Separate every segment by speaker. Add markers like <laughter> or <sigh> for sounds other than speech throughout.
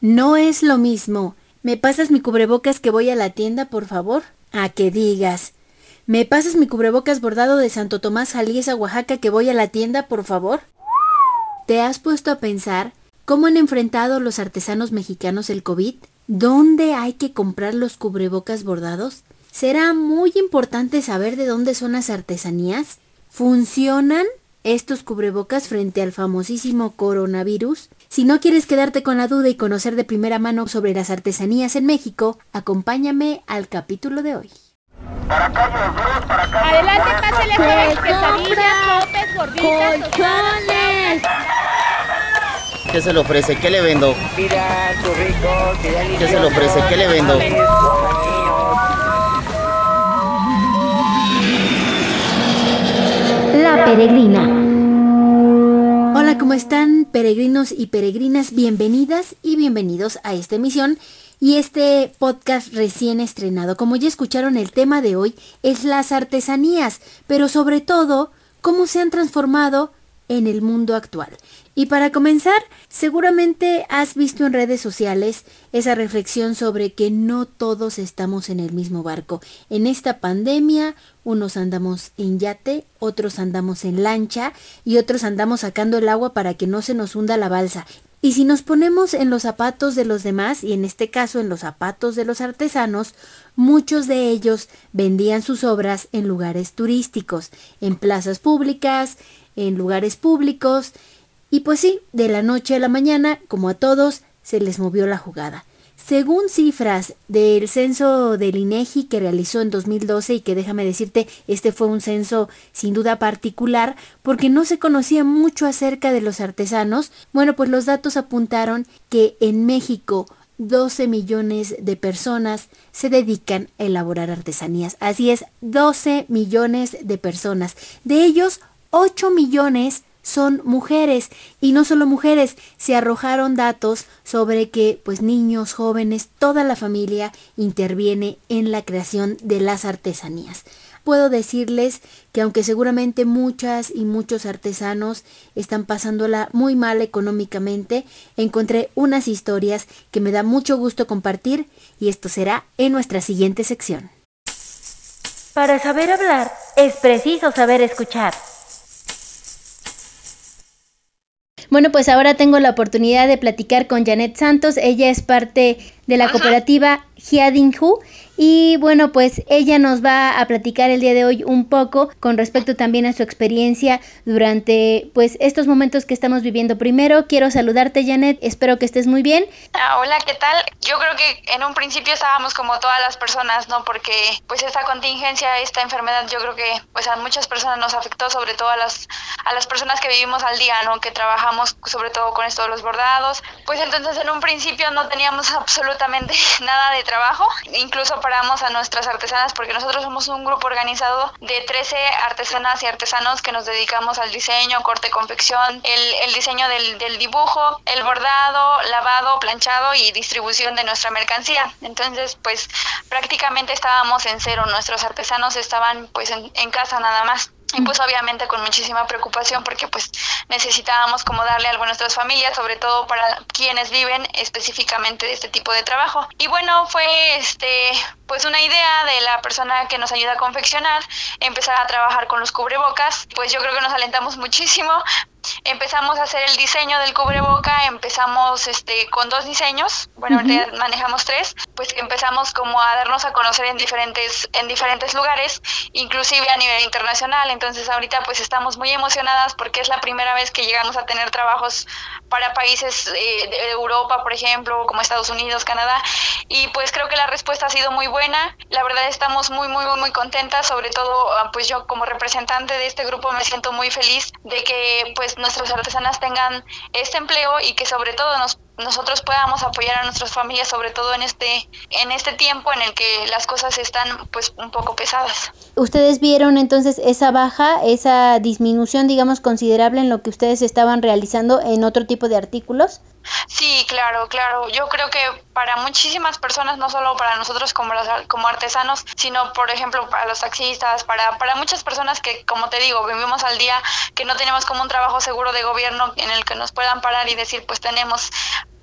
Speaker 1: No es lo mismo. ¿Me pasas mi cubrebocas que voy a la tienda, por favor? A que digas. ¿Me pasas mi cubrebocas bordado de Santo Tomás Jaliesa, Oaxaca, que voy a la tienda, por favor? ¿Te has puesto a pensar cómo han enfrentado los artesanos mexicanos el COVID? ¿Dónde hay que comprar los cubrebocas bordados? Será muy importante saber de dónde son las artesanías. ¿Funcionan estos cubrebocas frente al famosísimo coronavirus? Si no quieres quedarte con la duda y conocer de primera mano sobre las artesanías en México, acompáñame al capítulo de hoy.
Speaker 2: Adelante, pásale joven, quesadillas, sopes, gorditas,
Speaker 3: ¡Colchones!
Speaker 4: ¿Qué se le ofrece? ¿Qué le vendo?
Speaker 5: Mira, rico,
Speaker 4: ¿Qué se le ofrece? ¿Qué le vendo?
Speaker 1: La peregrina. ¿Cómo están peregrinos y peregrinas? Bienvenidas y bienvenidos a esta emisión y este podcast recién estrenado. Como ya escucharon, el tema de hoy es las artesanías, pero sobre todo, cómo se han transformado en el mundo actual. Y para comenzar, seguramente has visto en redes sociales esa reflexión sobre que no todos estamos en el mismo barco. En esta pandemia, unos andamos en yate, otros andamos en lancha y otros andamos sacando el agua para que no se nos hunda la balsa. Y si nos ponemos en los zapatos de los demás, y en este caso en los zapatos de los artesanos, muchos de ellos vendían sus obras en lugares turísticos, en plazas públicas, en lugares públicos, y pues sí, de la noche a la mañana, como a todos, se les movió la jugada. Según cifras del censo del INEGI que realizó en 2012 y que déjame decirte, este fue un censo sin duda particular porque no se conocía mucho acerca de los artesanos, bueno, pues los datos apuntaron que en México 12 millones de personas se dedican a elaborar artesanías. Así es, 12 millones de personas. De ellos, 8 millones son mujeres y no solo mujeres, se arrojaron datos sobre que pues niños, jóvenes, toda la familia interviene en la creación de las artesanías. Puedo decirles que aunque seguramente muchas y muchos artesanos están pasándola muy mal económicamente, encontré unas historias que me da mucho gusto compartir y esto será en nuestra siguiente sección.
Speaker 3: Para saber hablar es preciso saber escuchar.
Speaker 1: Bueno, pues ahora tengo la oportunidad de platicar con Janet Santos. Ella es parte de la cooperativa Hiadinhu y bueno, pues ella nos va a platicar el día de hoy un poco con respecto también a su experiencia durante pues estos momentos que estamos viviendo. Primero quiero saludarte Janet, espero que estés muy bien.
Speaker 6: Ah, hola, ¿qué tal? Yo creo que en un principio estábamos como todas las personas, ¿no? Porque pues esta contingencia, esta enfermedad, yo creo que pues a muchas personas nos afectó, sobre todo a las a las personas que vivimos al día, ¿no? Que trabajamos sobre todo con esto de los bordados. Pues entonces en un principio no teníamos <laughs> absolutamente nada de trabajo, incluso para paramos a nuestras artesanas porque nosotros somos un grupo organizado de 13 artesanas y artesanos que nos dedicamos al diseño, corte, confección, el, el diseño del, del, dibujo, el bordado, lavado, planchado y distribución de nuestra mercancía. Entonces, pues prácticamente estábamos en cero, nuestros artesanos estaban pues en, en casa nada más y pues obviamente con muchísima preocupación porque pues necesitábamos como darle algo a nuestras familias, sobre todo para quienes viven específicamente de este tipo de trabajo. Y bueno, fue este pues una idea de la persona que nos ayuda a confeccionar, empezar a trabajar con los cubrebocas, pues yo creo que nos alentamos muchísimo, empezamos a hacer el diseño del cubreboca, empezamos este con dos diseños, bueno, manejamos tres, pues empezamos como a darnos a conocer en diferentes en diferentes lugares, inclusive a nivel internacional. Entonces, ahorita pues estamos muy emocionadas porque es la primera vez que llegamos a tener trabajos para países eh, de Europa, por ejemplo, como Estados Unidos, Canadá, y pues creo que la respuesta ha sido muy buena. La verdad estamos muy muy muy muy contentas, sobre todo ah, pues yo como representante de este grupo me siento muy feliz de que pues nuestras artesanas tengan este empleo y que sobre todo nos nosotros podamos apoyar a nuestras familias, sobre todo en este, en este tiempo en el que las cosas están pues un poco pesadas.
Speaker 1: ¿Ustedes vieron entonces esa baja, esa disminución, digamos, considerable en lo que ustedes estaban realizando en otro tipo de artículos?
Speaker 6: Sí, claro, claro. Yo creo que para muchísimas personas, no solo para nosotros como, como artesanos, sino por ejemplo para los taxistas, para, para muchas personas que, como te digo, vivimos al día, que no tenemos como un trabajo seguro de gobierno en el que nos puedan parar y decir, pues tenemos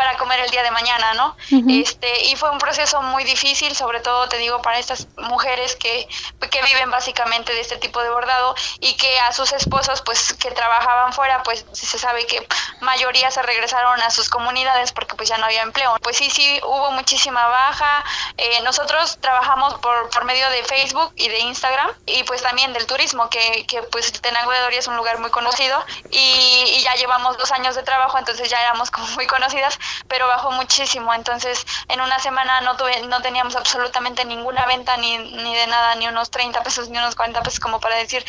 Speaker 6: para comer el día de mañana, ¿no? Este, y fue un proceso muy difícil, sobre todo te digo para estas mujeres que, que viven básicamente de este tipo de bordado y que a sus esposos pues que trabajaban fuera, pues se sabe que mayoría se regresaron a sus comunidades porque pues ya no había empleo. Pues sí, sí, hubo muchísima baja. Eh, nosotros trabajamos por, por medio de Facebook y de Instagram y pues también del turismo, que, que pues Tenango de Doria es un lugar muy conocido y, y ya llevamos dos años de trabajo, entonces ya éramos como muy conocidas, pero bajó muchísimo. Entonces en una semana no, tuve, no teníamos absolutamente ninguna venta ni, ni de nada, ni unos 30 pesos, ni unos 40 pesos como para decir,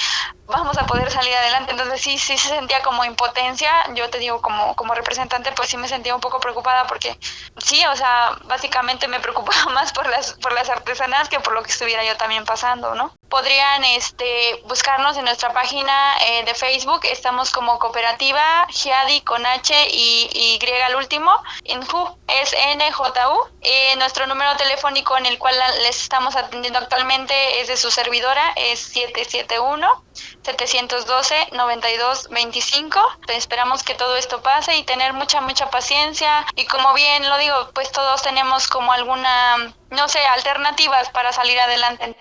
Speaker 6: vamos a poder salir adelante. Entonces sí, sí se sentía como impotencia. Yo te digo, como, como representante, pues sí me sentía un poco preocupada porque sí, o sea, básicamente me preocupaba <laughs> más por las, por las artesanas que por lo que estuviera yo también pasando, ¿no? Podrían este, buscarnos en nuestra página eh, de Facebook. Estamos como cooperativa Giadi con H y, y al último. INJU es NJU. Nuestro número telefónico en el cual les estamos atendiendo actualmente es de su servidora, es 771 712 9225. Esperamos que todo esto pase y tener mucha, mucha paciencia. Y como bien lo digo, pues todos tenemos como alguna, no sé, alternativas para salir adelante.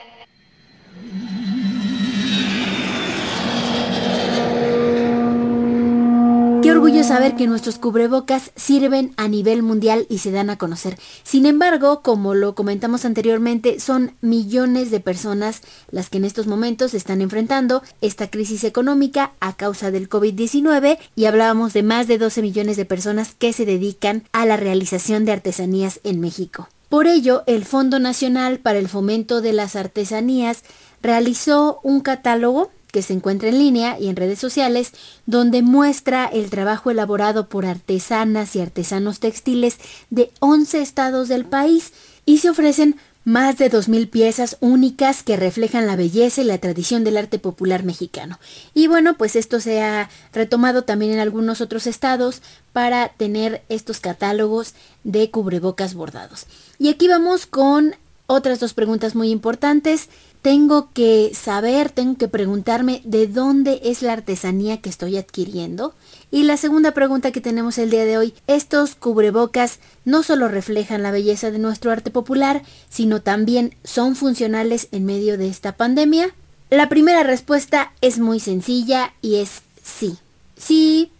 Speaker 1: Saber que nuestros cubrebocas sirven a nivel mundial y se dan a conocer. Sin embargo, como lo comentamos anteriormente, son millones de personas las que en estos momentos están enfrentando esta crisis económica a causa del COVID-19 y hablábamos de más de 12 millones de personas que se dedican a la realización de artesanías en México. Por ello, el Fondo Nacional para el Fomento de las Artesanías realizó un catálogo que se encuentra en línea y en redes sociales, donde muestra el trabajo elaborado por artesanas y artesanos textiles de 11 estados del país y se ofrecen más de 2.000 piezas únicas que reflejan la belleza y la tradición del arte popular mexicano. Y bueno, pues esto se ha retomado también en algunos otros estados para tener estos catálogos de cubrebocas bordados. Y aquí vamos con otras dos preguntas muy importantes tengo que saber, tengo que preguntarme de dónde es la artesanía que estoy adquiriendo. Y la segunda pregunta que tenemos el día de hoy, estos cubrebocas no solo reflejan la belleza de nuestro arte popular, sino también son funcionales en medio de esta pandemia. La primera respuesta es muy sencilla y es sí. Sí,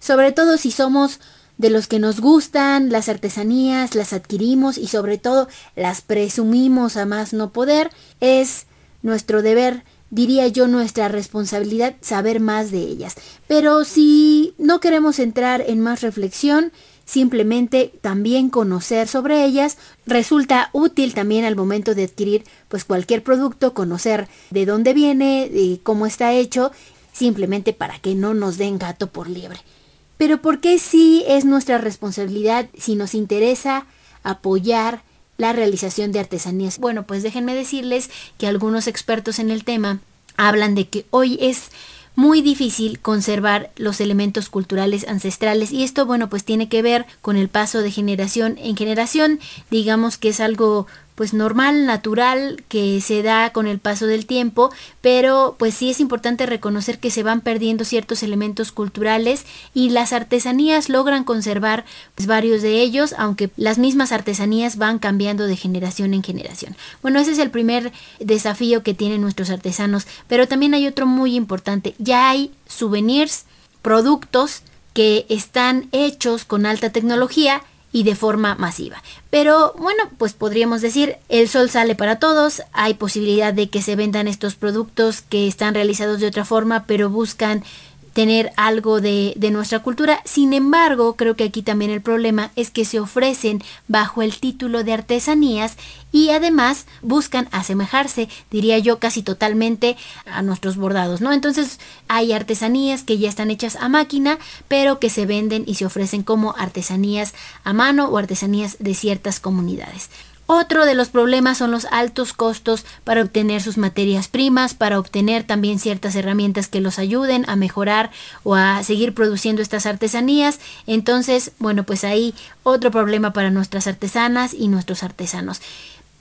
Speaker 1: sobre todo si somos de los que nos gustan, las artesanías, las adquirimos y sobre todo las presumimos a más no poder, es nuestro deber, diría yo, nuestra responsabilidad saber más de ellas. Pero si no queremos entrar en más reflexión, simplemente también conocer sobre ellas resulta útil también al momento de adquirir pues cualquier producto, conocer de dónde viene, y cómo está hecho, simplemente para que no nos den gato por liebre. Pero ¿por qué sí es nuestra responsabilidad si nos interesa apoyar la realización de artesanías? Bueno, pues déjenme decirles que algunos expertos en el tema hablan de que hoy es muy difícil conservar los elementos culturales ancestrales y esto bueno pues tiene que ver con el paso de generación en generación digamos que es algo pues normal, natural, que se da con el paso del tiempo, pero pues sí es importante reconocer que se van perdiendo ciertos elementos culturales y las artesanías logran conservar pues, varios de ellos, aunque las mismas artesanías van cambiando de generación en generación. Bueno, ese es el primer desafío que tienen nuestros artesanos, pero también hay otro muy importante, ya hay souvenirs, productos que están hechos con alta tecnología, y de forma masiva. Pero bueno, pues podríamos decir, el sol sale para todos, hay posibilidad de que se vendan estos productos que están realizados de otra forma, pero buscan tener algo de, de, nuestra cultura. Sin embargo, creo que aquí también el problema es que se ofrecen bajo el título de artesanías y además buscan asemejarse, diría yo, casi totalmente a nuestros bordados, ¿no? Entonces hay artesanías que ya están hechas a máquina, pero que se venden y se ofrecen como artesanías a mano o artesanías de ciertas comunidades. Otro de los problemas son los altos costos para obtener sus materias primas, para obtener también ciertas herramientas que los ayuden a mejorar o a seguir produciendo estas artesanías. Entonces, bueno, pues ahí otro problema para nuestras artesanas y nuestros artesanos.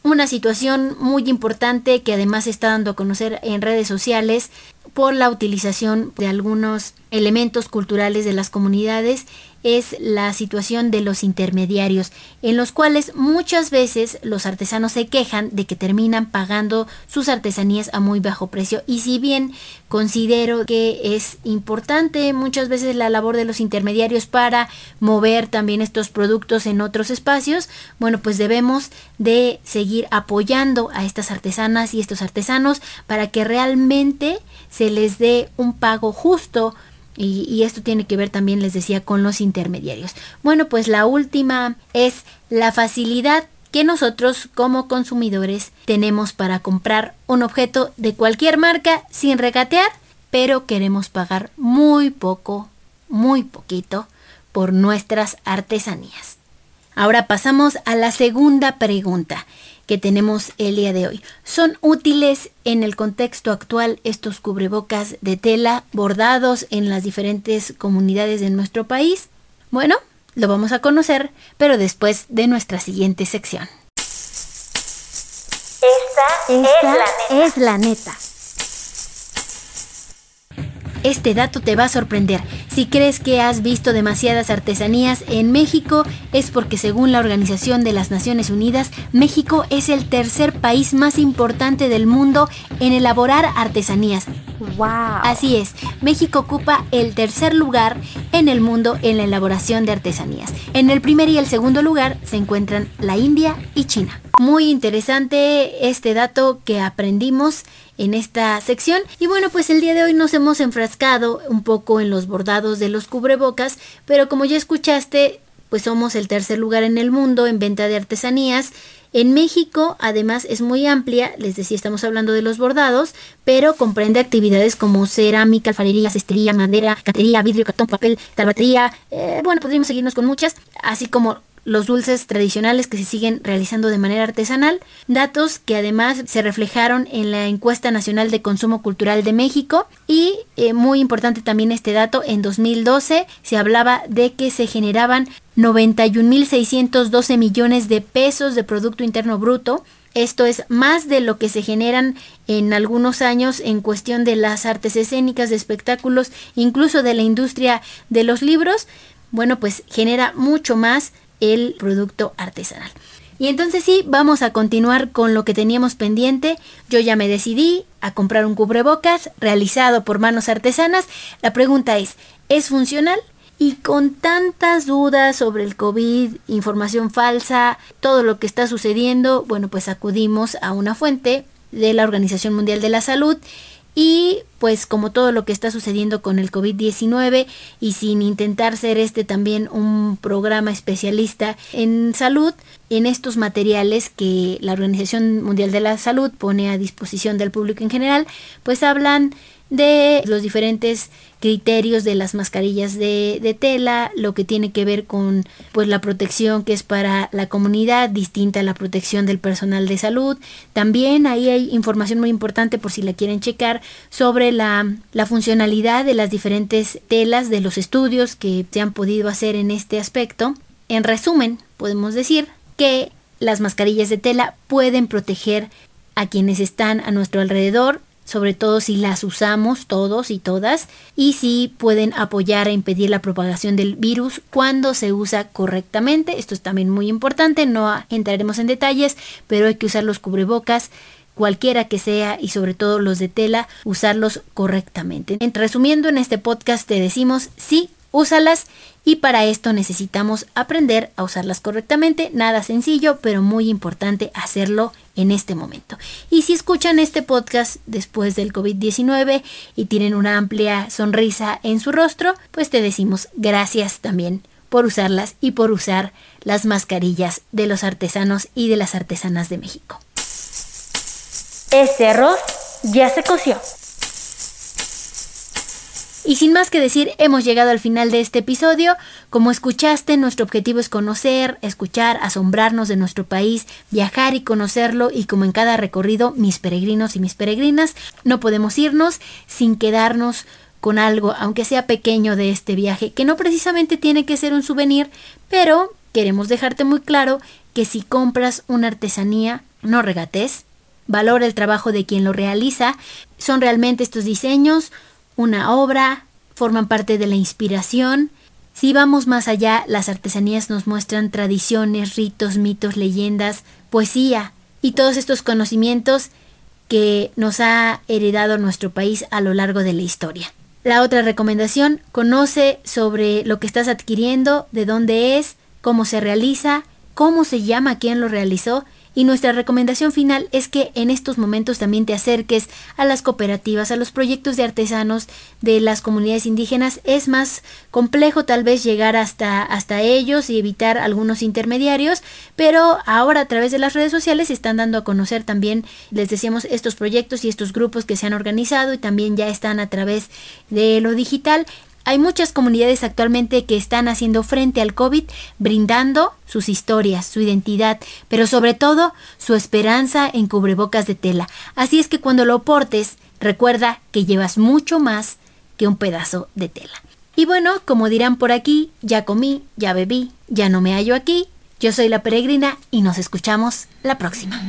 Speaker 1: Una situación muy importante que además se está dando a conocer en redes sociales por la utilización de algunos elementos culturales de las comunidades es la situación de los intermediarios, en los cuales muchas veces los artesanos se quejan de que terminan pagando sus artesanías a muy bajo precio. Y si bien considero que es importante muchas veces la labor de los intermediarios para mover también estos productos en otros espacios, bueno, pues debemos de seguir apoyando a estas artesanas y estos artesanos para que realmente se les dé un pago justo y, esto tiene que ver también, les decía, con los intermediarios. Bueno, pues la última es la facilidad que nosotros como consumidores tenemos para comprar un objeto de cualquier marca sin regatear, pero queremos pagar muy poco, muy poquito por nuestras artesanías. Ahora pasamos a la segunda pregunta que tenemos el día de hoy. ¿Son útiles en el contexto actual estos cubrebocas de tela bordados en las diferentes comunidades de nuestro país? Bueno, lo vamos a conocer, pero después de nuestra siguiente sección.
Speaker 3: Esta, es la neta.
Speaker 1: Este dato te va a sorprender. Si crees que has visto demasiadas artesanías en México, es porque según la Organización de las Naciones Unidas, México es el tercer país más importante del mundo en elaborar artesanías. Así es, México ocupa el tercer lugar en el mundo en la elaboración de artesanías. En el primer y el segundo lugar se encuentran la India y China. Muy interesante este dato que aprendimos en esta sección. Y bueno, pues el día de hoy nos hemos enfrascado un poco en los bordados de los cubrebocas, pero como ya escuchaste, pues somos el tercer lugar en el mundo en venta de artesanías. En México, además, es muy amplia, les decía, estamos hablando de los bordados, pero comprende actividades como cerámica, alfarería, cestería, madera, catería, vidrio, cartón, papel, tarbatería, eh, bueno, podríamos seguirnos con muchas, así como los dulces tradicionales que se siguen realizando de manera artesanal, datos que además se reflejaron en la encuesta nacional de consumo cultural de México y eh, muy importante también este dato, en 2012 se hablaba de que se generaban 91.612 millones de pesos de Producto Interno Bruto, esto es más de lo que se generan en algunos años en cuestión de las artes escénicas, de espectáculos, incluso de la industria de los libros. Bueno, pues genera mucho más el producto artesanal. Y entonces sí, vamos a continuar con lo que teníamos pendiente. Yo ya me decidí a comprar un cubrebocas realizado por manos artesanas. La pregunta es, ¿es funcional? Y con tantas dudas sobre el COVID, información falsa, todo lo que está sucediendo, bueno, pues acudimos a una fuente de la Organización Mundial de la Salud y pues como todo lo que está sucediendo con el COVID-19 y sin intentar ser este también un programa especialista en salud, en estos materiales que la Organización Mundial de la Salud pone a disposición del público en general, pues hablan de los diferentes criterios de las mascarillas de, tela, lo que tiene que ver con pues la protección que es para la comunidad, distinta a la protección del personal de salud. También ahí hay información muy importante por si la quieren checar sobre la, la funcionalidad de las diferentes telas de los estudios que se han podido hacer en este aspecto. En resumen, podemos decir que las mascarillas de tela pueden proteger a quienes están a nuestro alrededor sobre todo si las usamos todos y todas, y si pueden apoyar a impedir la propagación del virus cuando se usa correctamente. Esto es también muy importante, no entraremos en detalles, pero hay que usar los cubrebocas cualquiera que sea y sobre todo los de tela, usarlos correctamente. En resumiendo, en este podcast te decimos sí, úsalas y para esto necesitamos aprender a usarlas correctamente. Nada sencillo, pero muy importante hacerlo en este momento. Y si escuchan este podcast después del COVID-19 y tienen una amplia sonrisa en su rostro, pues te decimos gracias también por usarlas y por usar las mascarillas de los artesanos y de las artesanas de México.
Speaker 3: Este arroz ya se coció.
Speaker 1: Y sin más que decir, hemos llegado al final de este episodio. Como escuchaste, nuestro objetivo es conocer, escuchar, asombrarnos de nuestro país, viajar y conocerlo. Y como en cada recorrido, mis peregrinos y mis peregrinas, no podemos irnos sin quedarnos con algo, aunque sea pequeño de este viaje, que no precisamente tiene que ser un souvenir, pero queremos dejarte muy claro que si compras una artesanía, no regates, valora el trabajo de quien lo realiza, son realmente estos diseños una obra, forman parte de la inspiración Si vamos más allá, las artesanías nos muestran tradiciones, ritos, mitos, leyendas, poesía y todos estos conocimientos que nos ha heredado nuestro país a lo largo de la historia. La otra recomendación, conoce sobre lo que estás adquiriendo, de dónde es, cómo se realiza, cómo se llama, quién lo realizó y nuestra recomendación final es que en estos momentos también te acerques a las cooperativas, a los proyectos de artesanos de las comunidades indígenas. Es más complejo tal vez llegar hasta, hasta ellos y evitar algunos intermediarios, pero ahora a través de las redes sociales se están dando a conocer también, les decíamos, estos proyectos y estos grupos que se han organizado y también ya están a través de lo digital. Hay muchas comunidades actualmente que están haciendo frente al COVID, brindando sus historias, su identidad, pero sobre todo su esperanza en cubrebocas de tela. Así es que cuando lo portes, recuerda que llevas mucho más que un pedazo de tela. Y bueno, como dirán por aquí, ya comí, ya bebí, ya no me hallo aquí. Yo soy la peregrina y nos escuchamos la próxima.